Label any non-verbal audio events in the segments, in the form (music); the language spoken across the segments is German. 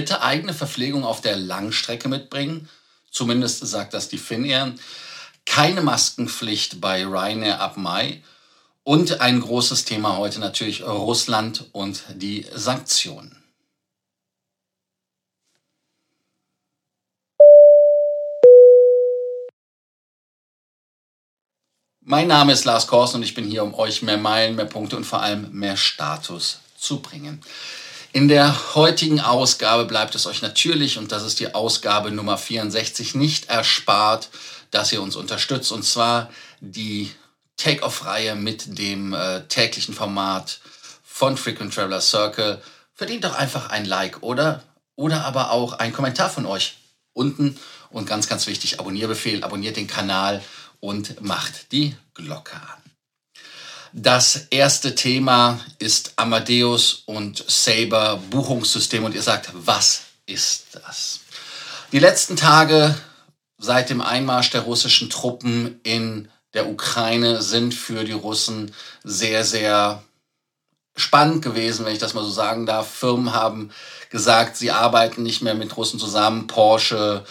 Bitte eigene Verpflegung auf der Langstrecke mitbringen. Zumindest sagt das die Finnair. Keine Maskenpflicht bei Ryanair ab Mai. Und ein großes Thema heute natürlich Russland und die Sanktionen. Mein Name ist Lars Kors und ich bin hier, um euch mehr Meilen, mehr Punkte und vor allem mehr Status zu bringen. In der heutigen Ausgabe bleibt es euch natürlich, und das ist die Ausgabe Nummer 64, nicht erspart, dass ihr uns unterstützt. Und zwar die Take-Off-Reihe mit dem äh, täglichen Format von Frequent Traveler Circle. Verdient doch einfach ein Like, oder? Oder aber auch ein Kommentar von euch unten. Und ganz, ganz wichtig, Abonnierbefehl, abonniert den Kanal und macht die Glocke an. Das erste Thema ist Amadeus und Saber Buchungssystem und ihr sagt, was ist das? Die letzten Tage seit dem Einmarsch der russischen Truppen in der Ukraine sind für die Russen sehr, sehr spannend gewesen, wenn ich das mal so sagen darf. Firmen haben gesagt, sie arbeiten nicht mehr mit Russen zusammen. Porsche,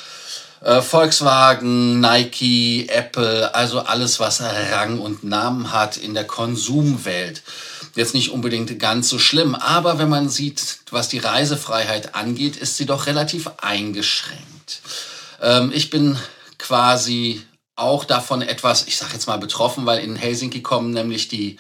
äh, Volkswagen, Nike, Apple, also alles, was Rang und Namen hat in der Konsumwelt. Jetzt nicht unbedingt ganz so schlimm, aber wenn man sieht, was die Reisefreiheit angeht, ist sie doch relativ eingeschränkt. Ähm, ich bin quasi auch davon etwas, ich sage jetzt mal betroffen, weil in Helsinki kommen nämlich die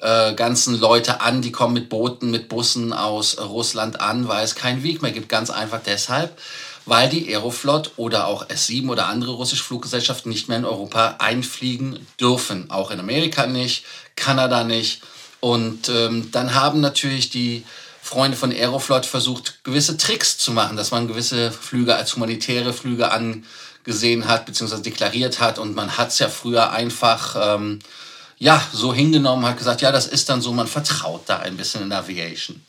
äh, ganzen Leute an, die kommen mit Booten, mit Bussen aus Russland an, weil es keinen Weg mehr gibt. Ganz einfach deshalb, weil die Aeroflot oder auch S7 oder andere russische Fluggesellschaften nicht mehr in Europa einfliegen dürfen. Auch in Amerika nicht, Kanada nicht. Und ähm, dann haben natürlich die Freunde von Aeroflot versucht, gewisse Tricks zu machen, dass man gewisse Flüge als humanitäre Flüge angesehen hat, beziehungsweise deklariert hat. Und man hat es ja früher einfach ähm, ja, so hingenommen, hat gesagt, ja, das ist dann so, man vertraut da ein bisschen in Aviation.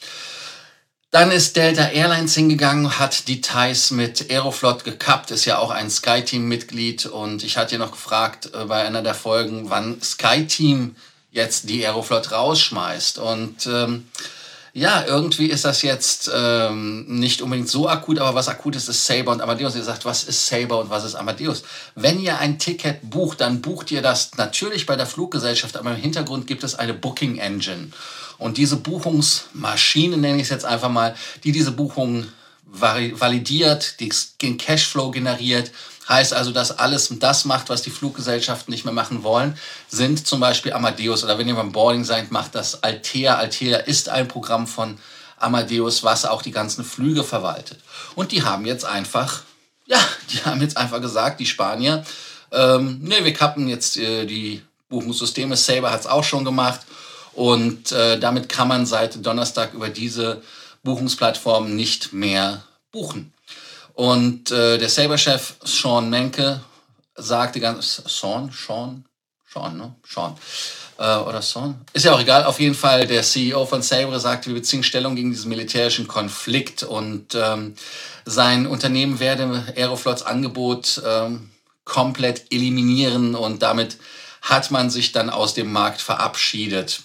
Dann ist Delta Airlines hingegangen, hat Details mit Aeroflot gekappt, ist ja auch ein SkyTeam-Mitglied. Und ich hatte ja noch gefragt äh, bei einer der Folgen, wann SkyTeam jetzt die Aeroflot rausschmeißt. Und ähm, ja, irgendwie ist das jetzt ähm, nicht unbedingt so akut, aber was akut ist, ist Saber und Amadeus. Ihr sagt, was ist Saber und was ist Amadeus? Wenn ihr ein Ticket bucht, dann bucht ihr das natürlich bei der Fluggesellschaft, aber im Hintergrund gibt es eine Booking Engine. Und diese Buchungsmaschine, nenne ich es jetzt einfach mal, die diese Buchungen validiert, den Cashflow generiert, heißt also, dass alles das macht, was die Fluggesellschaften nicht mehr machen wollen, sind zum Beispiel Amadeus oder wenn ihr beim Boarding seid, macht das Altea. Altea ist ein Programm von Amadeus, was auch die ganzen Flüge verwaltet. Und die haben jetzt einfach, ja, die haben jetzt einfach gesagt, die Spanier, ähm, ne, wir kappen jetzt äh, die Buchungssysteme. Saber hat es auch schon gemacht und äh, damit kann man seit Donnerstag über diese Buchungsplattform nicht mehr buchen. Und äh, der Saber-Chef Sean Menke sagte ganz, Sean, Sean, Sean, ne? Sean. Äh, oder Sean? Ist ja auch egal. Auf jeden Fall, der CEO von Sabre sagte, wir beziehen Stellung gegen diesen militärischen Konflikt und ähm, sein Unternehmen werde Aeroflots Angebot ähm, komplett eliminieren und damit hat man sich dann aus dem Markt verabschiedet.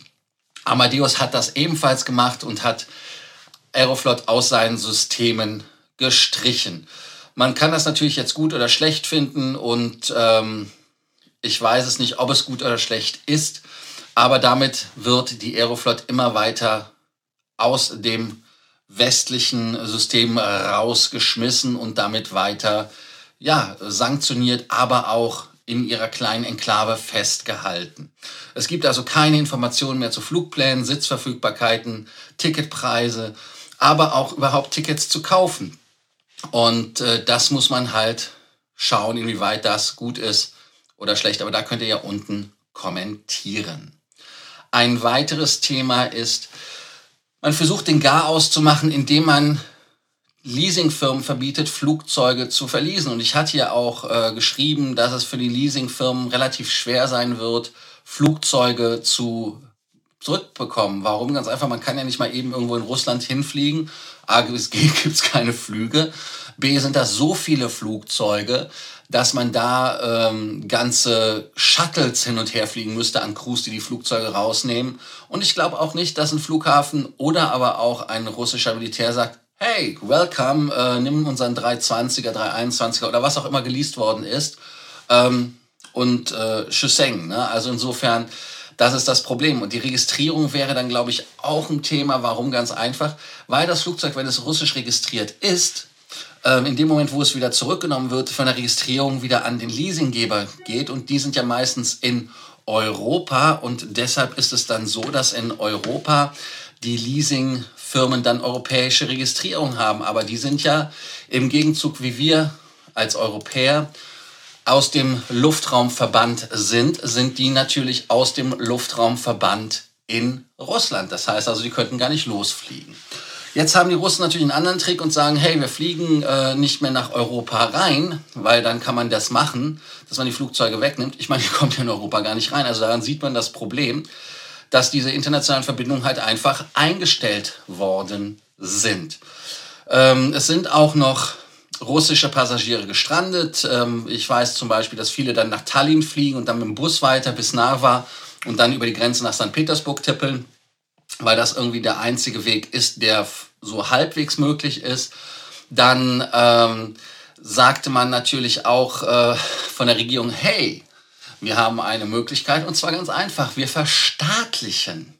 Amadeus hat das ebenfalls gemacht und hat Aeroflot aus seinen Systemen gestrichen. Man kann das natürlich jetzt gut oder schlecht finden und ähm, ich weiß es nicht, ob es gut oder schlecht ist, aber damit wird die Aeroflot immer weiter aus dem westlichen System rausgeschmissen und damit weiter ja, sanktioniert, aber auch in ihrer kleinen Enklave festgehalten. Es gibt also keine Informationen mehr zu Flugplänen, Sitzverfügbarkeiten, Ticketpreise, aber auch überhaupt Tickets zu kaufen. Und äh, das muss man halt schauen, inwieweit das gut ist oder schlecht. Aber da könnt ihr ja unten kommentieren. Ein weiteres Thema ist, man versucht den Gar auszumachen, indem man Leasingfirmen verbietet, Flugzeuge zu verleasen. Und ich hatte ja auch äh, geschrieben, dass es für die Leasingfirmen relativ schwer sein wird, Flugzeuge zu zurückbekommen. Warum? Ganz einfach, man kann ja nicht mal eben irgendwo in Russland hinfliegen. A, es gibt (laughs) keine Flüge. B, sind das so viele Flugzeuge, dass man da ähm, ganze Shuttles hin und her fliegen müsste an Crews, die die Flugzeuge rausnehmen. Und ich glaube auch nicht, dass ein Flughafen oder aber auch ein russischer Militär sagt, hey, welcome, äh, nimm unseren 320er, 321er oder was auch immer geleast worden ist ähm, und äh, Shuseng. Ne? Also insofern, das ist das Problem. Und die Registrierung wäre dann, glaube ich, auch ein Thema. Warum? Ganz einfach, weil das Flugzeug, wenn es russisch registriert ist, ähm, in dem Moment, wo es wieder zurückgenommen wird, von der Registrierung wieder an den Leasinggeber geht. Und die sind ja meistens in Europa. Und deshalb ist es dann so, dass in Europa die Leasingfirmen dann europäische Registrierung haben. Aber die sind ja im Gegenzug wie wir als Europäer aus dem Luftraumverband sind, sind die natürlich aus dem Luftraumverband in Russland. Das heißt also, die könnten gar nicht losfliegen. Jetzt haben die Russen natürlich einen anderen Trick und sagen, hey, wir fliegen äh, nicht mehr nach Europa rein, weil dann kann man das machen, dass man die Flugzeuge wegnimmt. Ich meine, die (laughs) kommt ja in Europa gar nicht rein. Also daran sieht man das Problem, dass diese internationalen Verbindungen halt einfach eingestellt worden sind. Ähm, es sind auch noch russische Passagiere gestrandet. Ähm, ich weiß zum Beispiel, dass viele dann nach Tallinn fliegen und dann mit dem Bus weiter bis Narva und dann über die Grenze nach St. Petersburg tippeln, weil das irgendwie der einzige Weg ist, der so halbwegs möglich ist. Dann ähm, sagte man natürlich auch äh, von der Regierung, hey, wir haben eine Möglichkeit und zwar ganz einfach, wir verstaatlichen.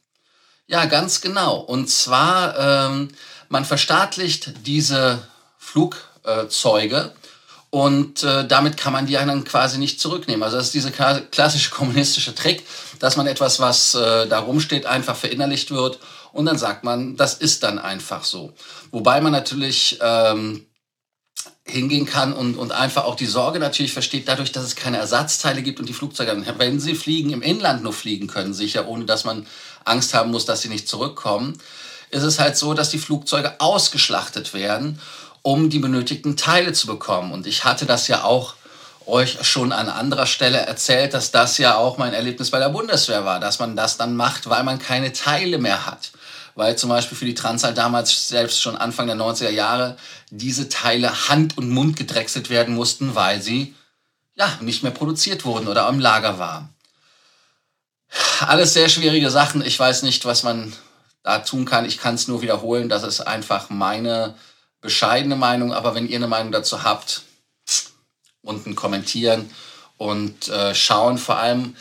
Ja, ganz genau. Und zwar, ähm, man verstaatlicht diese Flug Flugzeuge. Und äh, damit kann man die dann quasi nicht zurücknehmen. Also das ist dieser klassische kommunistische Trick, dass man etwas, was äh, da rumsteht, einfach verinnerlicht wird und dann sagt man, das ist dann einfach so. Wobei man natürlich ähm, hingehen kann und, und einfach auch die Sorge natürlich versteht, dadurch, dass es keine Ersatzteile gibt und die Flugzeuge, wenn sie fliegen, im Inland nur fliegen können, sicher, ohne dass man Angst haben muss, dass sie nicht zurückkommen, ist es halt so, dass die Flugzeuge ausgeschlachtet werden um die benötigten Teile zu bekommen. Und ich hatte das ja auch euch schon an anderer Stelle erzählt, dass das ja auch mein Erlebnis bei der Bundeswehr war, dass man das dann macht, weil man keine Teile mehr hat. Weil zum Beispiel für die Transal damals selbst schon Anfang der 90er Jahre diese Teile hand- und Mund gedrechselt werden mussten, weil sie ja nicht mehr produziert wurden oder im Lager waren. Alles sehr schwierige Sachen. Ich weiß nicht, was man da tun kann. Ich kann es nur wiederholen. Das ist einfach meine bescheidene Meinung, aber wenn ihr eine Meinung dazu habt, unten kommentieren und äh, schauen. Vor allem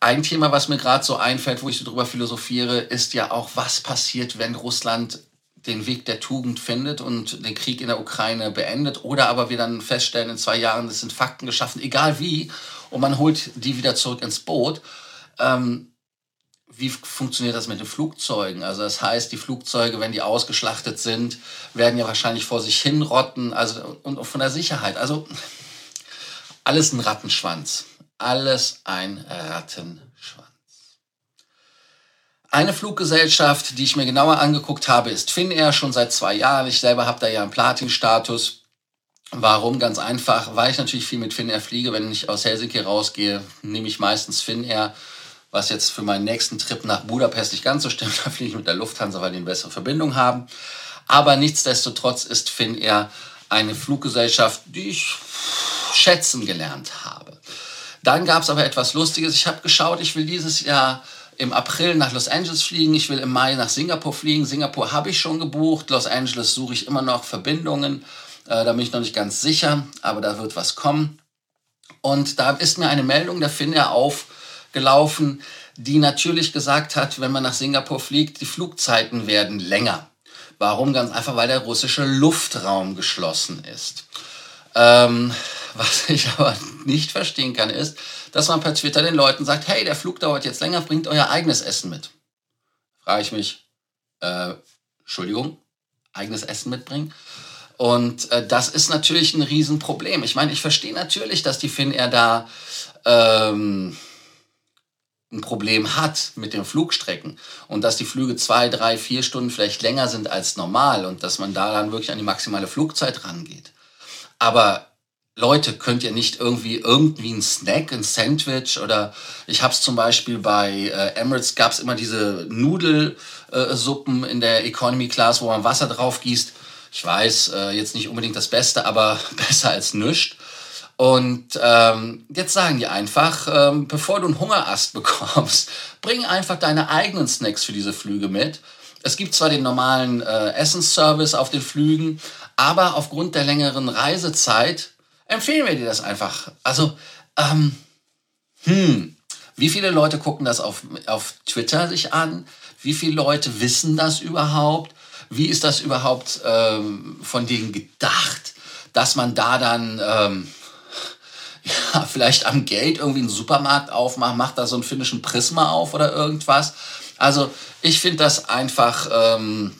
ein Thema, was mir gerade so einfällt, wo ich so drüber philosophiere, ist ja auch, was passiert, wenn Russland den Weg der Tugend findet und den Krieg in der Ukraine beendet oder aber wir dann feststellen, in zwei Jahren, es sind Fakten geschaffen, egal wie, und man holt die wieder zurück ins Boot. Ähm, wie funktioniert das mit den Flugzeugen? Also das heißt, die Flugzeuge, wenn die ausgeschlachtet sind, werden ja wahrscheinlich vor sich hinrotten. Also und von der Sicherheit. Also alles ein Rattenschwanz. Alles ein Rattenschwanz. Eine Fluggesellschaft, die ich mir genauer angeguckt habe, ist Finnair schon seit zwei Jahren. Ich selber habe da ja einen Platin-Status. Warum? Ganz einfach, weil ich natürlich viel mit Finnair fliege. Wenn ich aus Helsinki rausgehe, nehme ich meistens Finnair was jetzt für meinen nächsten Trip nach Budapest nicht ganz so stimmt. (laughs) Da fliege ich mit der Lufthansa, weil die eine bessere Verbindung haben. Aber nichtsdestotrotz ist Finnair eine Fluggesellschaft, die ich schätzen gelernt habe. Dann gab es aber etwas Lustiges. Ich habe geschaut, ich will dieses Jahr im April nach Los Angeles fliegen. Ich will im Mai nach Singapur fliegen. Singapur habe ich schon gebucht. Los Angeles suche ich immer noch Verbindungen. Äh, da bin ich noch nicht ganz sicher, aber da wird was kommen. Und da ist mir eine Meldung der Finnair auf gelaufen, die natürlich gesagt hat, wenn man nach Singapur fliegt, die Flugzeiten werden länger. Warum? Ganz einfach, weil der russische Luftraum geschlossen ist. Ähm, (laughs) was ich aber nicht verstehen kann, ist, dass man per Twitter den Leuten sagt, hey, der Flug dauert jetzt länger, bringt euer eigenes Essen mit. Frage ich mich, äh, Entschuldigung, eigenes Essen mitbringen? Und äh, das ist natürlich ein Riesenproblem. Ich meine, ich verstehe natürlich, dass die Finnair da ähm, ein Problem hat mit den Flugstrecken und dass die Flüge zwei, drei, vier Stunden vielleicht länger sind als normal und dass man da dann wirklich an die maximale Flugzeit rangeht. Aber Leute, könnt ihr nicht irgendwie irgendwie ein Snack, ein Sandwich oder ich habe es zum Beispiel bei äh, Emirates gab es immer diese Nudelsuppen äh, in der Economy Class, wo man Wasser drauf gießt. Ich weiß, äh, jetzt nicht unbedingt das Beste, aber (laughs) besser als nichts. Und ähm, jetzt sagen die einfach, ähm, bevor du einen Hungerast (laughs) bekommst, bring einfach deine eigenen Snacks für diese Flüge mit es gibt zwar den normalen äh, Essensservice auf den Flügen, aber aufgrund der längeren Reisezeit empfehlen wir dir das einfach. Also, ähm, hm, wie viele Leute gucken das auf, auf Twitter sich an? Wie viele Leute wissen das überhaupt? Wie ist das überhaupt ähm, von denen gedacht, dass man da dann ähm, (laughs) ja, vielleicht am Gate irgendwie einen Supermarkt aufmacht, macht da so einen finnischen Prisma auf oder irgendwas? Also ich finde das einfach ähm,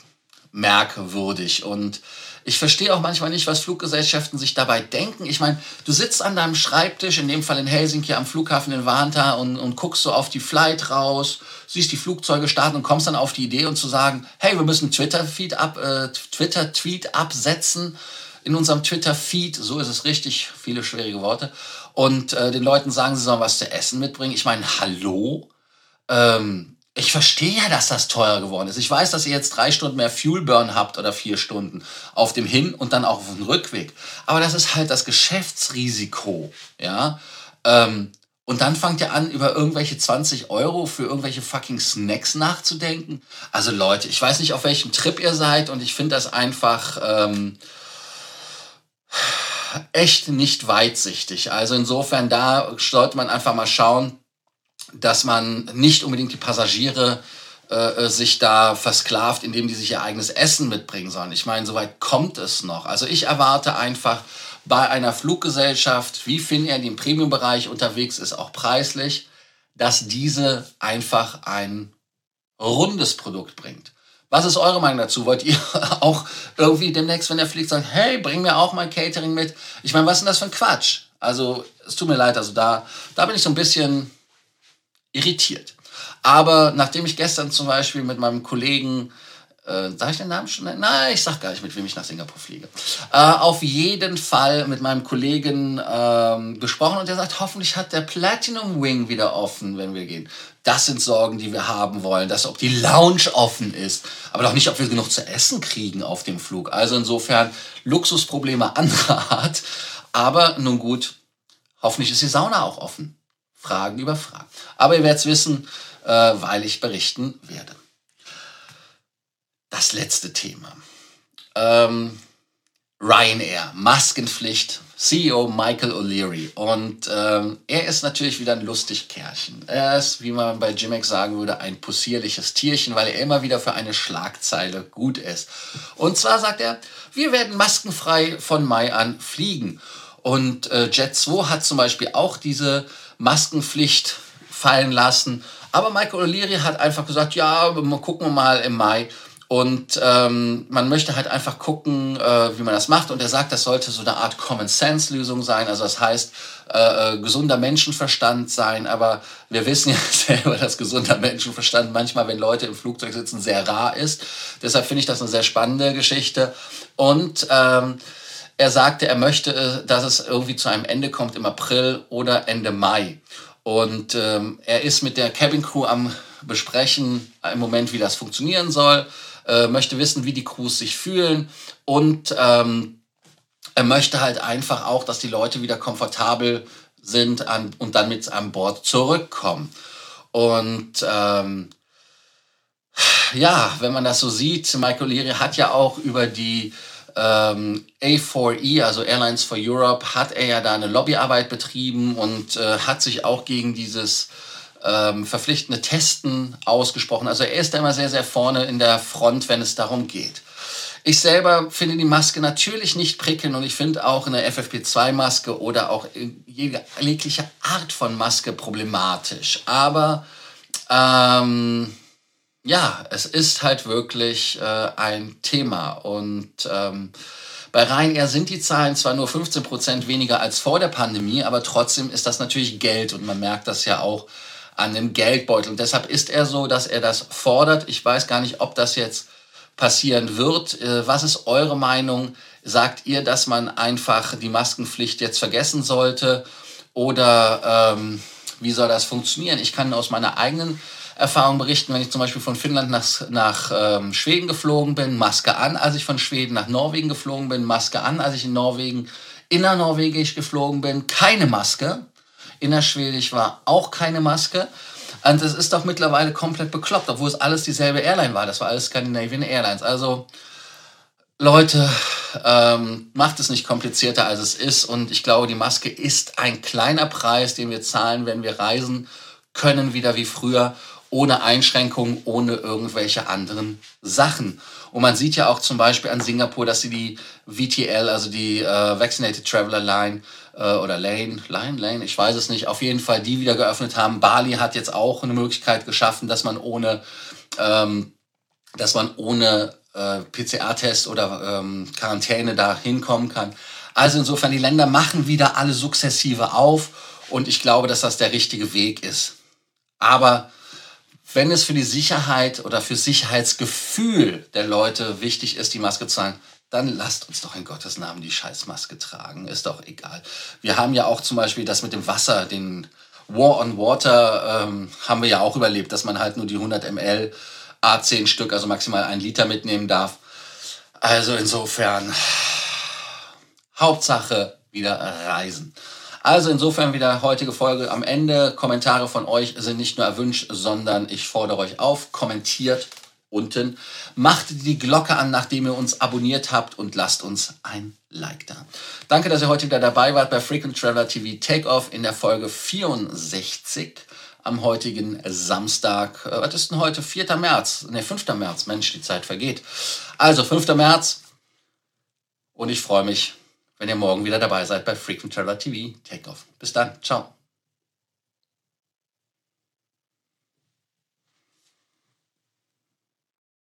merkwürdig und ich verstehe auch manchmal nicht, was Fluggesellschaften sich dabei denken. Ich meine, du sitzt an deinem Schreibtisch, in dem Fall in Helsinki am Flughafen in Vanta und, und guckst so auf die Flight raus, siehst die Flugzeuge starten und kommst dann auf die Idee und zu sagen, hey, wir müssen Twitter-Feed ab, äh, Twitter-Tweet absetzen in unserem Twitter-Feed, so ist es richtig, viele schwierige Worte, und äh, den Leuten sagen, sie sollen was zu essen mitbringen. Ich meine, hallo? Ähm, ich verstehe ja, dass das teurer geworden ist. Ich weiß, dass ihr jetzt drei Stunden mehr Fuel Burn habt oder vier Stunden auf dem Hin- und dann auch auf dem Rückweg. Aber das ist halt das Geschäftsrisiko, ja. Ähm, und dann fangt ihr an, über irgendwelche 20 Euro für irgendwelche fucking Snacks nachzudenken. Also Leute, ich weiß nicht, auf welchem Trip ihr seid und ich finde das einfach ähm, echt nicht weitsichtig. Also insofern, da sollte man einfach mal schauen, dass man nicht unbedingt die Passagiere äh, sich da versklavt, indem die sich ihr eigenes Essen mitbringen sollen. Ich meine, soweit kommt es noch. Also ich erwarte einfach bei einer Fluggesellschaft, wie Finnair, die im Premium-Bereich unterwegs ist, auch preislich, dass diese einfach ein rundes Produkt bringt. Was ist eure Meinung dazu? Wollt ihr (laughs) auch irgendwie demnächst, wenn er fliegt, sagen, hey, bring mir auch mein Catering mit? Ich meine, was ist denn das für ein Quatsch? Also, es tut mir leid, also da, da bin ich so ein bisschen irritiert. Aber nachdem ich gestern zum Beispiel mit meinem Kollegen, äh, sag ich den Namen schon? Nein, ich sag gar nicht, mit wem ich nach Singapur fliege. Äh, auf jeden Fall mit meinem Kollegen ähm, gesprochen und der sagt, hoffentlich hat der Platinum Wing wieder offen, wenn wir gehen. Das sind Sorgen, die wir haben wollen, dass ob die Lounge offen ist, aber doch nicht, ob wir genug zu essen kriegen auf dem Flug. Also insofern Luxusprobleme (laughs) anderer Art. Aber nun gut, hoffentlich ist die Sauna auch offen. Fragen über Fragen. Aber ihr werdet es wissen, äh, weil ich berichten werde. Das letzte Thema. Ähm, Ryanair, Maskenpflicht, CEO Michael O'Leary. Und ähm, er ist natürlich wieder ein lustig Kerlchen. Er ist, wie man bei Jimex sagen würde, ein possierliches Tierchen, weil er immer wieder für eine Schlagzeile gut ist. Und zwar sagt er, wir werden maskenfrei von Mai an fliegen. Und äh, Jet 2 hat zum Beispiel auch diese Maskenpflicht fallen lassen. Aber Michael O'Leary hat einfach gesagt, ja, gucken wir mal im Mai. Und ähm, man möchte halt einfach gucken, äh, wie man das macht. Und er sagt, das sollte so eine Art Common-Sense-Lösung sein. Also das heißt, äh, äh, gesunder Menschenverstand sein. Aber wir wissen ja (laughs) selber, dass gesunder Menschenverstand manchmal, wenn Leute im Flugzeug sitzen, sehr rar ist. Deshalb finde ich das eine sehr spannende Geschichte. Und ähm, er sagte, er möchte, äh, dass es irgendwie zu einem Ende kommt im April oder Ende Mai. Und ähm, er ist mit der Cabin Crew am besprechen im Moment, wie das funktionieren soll, äh, möchte wissen, wie die Crews sich fühlen und ähm, er möchte halt einfach auch, dass die Leute wieder komfortabel sind an, und dann mit an Bord zurückkommen. Und ähm, ja, wenn man das so sieht, Michael Leary hat ja auch über die ähm, A4E, also Airlines for Europe, hat er ja da eine Lobbyarbeit betrieben und äh, hat sich auch gegen dieses ähm, verpflichtende Testen ausgesprochen. Also er ist da immer sehr, sehr vorne in der Front, wenn es darum geht. Ich selber finde die Maske natürlich nicht prickelnd und ich finde auch eine FFP2-Maske oder auch jegliche Art von Maske problematisch. Aber ähm, ja, es ist halt wirklich äh, ein Thema. Und ähm, bei Ryanair sind die Zahlen zwar nur 15 Prozent weniger als vor der Pandemie, aber trotzdem ist das natürlich Geld und man merkt das ja auch an dem Geldbeutel. Und deshalb ist er so, dass er das fordert. Ich weiß gar nicht, ob das jetzt passieren wird. Äh, was ist eure Meinung? Sagt ihr, dass man einfach die Maskenpflicht jetzt vergessen sollte? Oder ähm, wie soll das funktionieren? Ich kann aus meiner eigenen Erfahrung berichten, wenn ich zum Beispiel von Finnland nach, nach ähm, Schweden geflogen bin, Maske an. Als ich von Schweden nach Norwegen geflogen bin, Maske an. Als ich in Norwegen innernorwegisch geflogen bin, keine Maske. Innerschwedisch war auch keine Maske. Und es ist doch mittlerweile komplett bekloppt, obwohl es alles dieselbe Airline war. Das war alles Scandinavian Airlines. Also, Leute, ähm, macht es nicht komplizierter, als es ist. Und ich glaube, die Maske ist ein kleiner Preis, den wir zahlen, wenn wir reisen können, wieder wie früher, ohne Einschränkungen, ohne irgendwelche anderen Sachen. Und man sieht ja auch zum Beispiel an Singapur, dass sie die VTL, also die äh, Vaccinated Traveler Line äh, oder Lane, Line, Lane, ich weiß es nicht, auf jeden Fall die wieder geöffnet haben. Bali hat jetzt auch eine Möglichkeit geschaffen, dass man ohne, ähm, dass man ohne äh, PCR-Test oder ähm, Quarantäne da hinkommen kann. Also insofern, die Länder machen wieder alle sukzessive auf und ich glaube, dass das der richtige Weg ist. Aber wenn es für die Sicherheit oder für Sicherheitsgefühl der Leute wichtig ist, die Maske zu tragen, dann lasst uns doch in Gottes Namen die Scheißmaske tragen. Ist doch egal. Wir haben ja auch zum Beispiel das mit dem Wasser, den War on Water, ähm, haben wir ja auch überlebt, dass man halt nur die 100 ml A10 Stück, also maximal ein Liter mitnehmen darf. Also insofern, Hauptsache wieder reisen. Also insofern wieder heutige Folge am Ende. Kommentare von euch sind nicht nur erwünscht, sondern ich fordere euch auf, kommentiert unten, macht die Glocke an, nachdem ihr uns abonniert habt und lasst uns ein Like da. Danke, dass ihr heute wieder dabei wart bei Frequent Traveler TV Takeoff in der Folge 64 am heutigen Samstag. Äh, was ist denn heute? 4. März? Ne, 5. März. Mensch, die Zeit vergeht. Also 5. März. Und ich freue mich, wenn ihr morgen wieder dabei seid bei Frequent Traveler TV Takeoff. Bis dann. Ciao.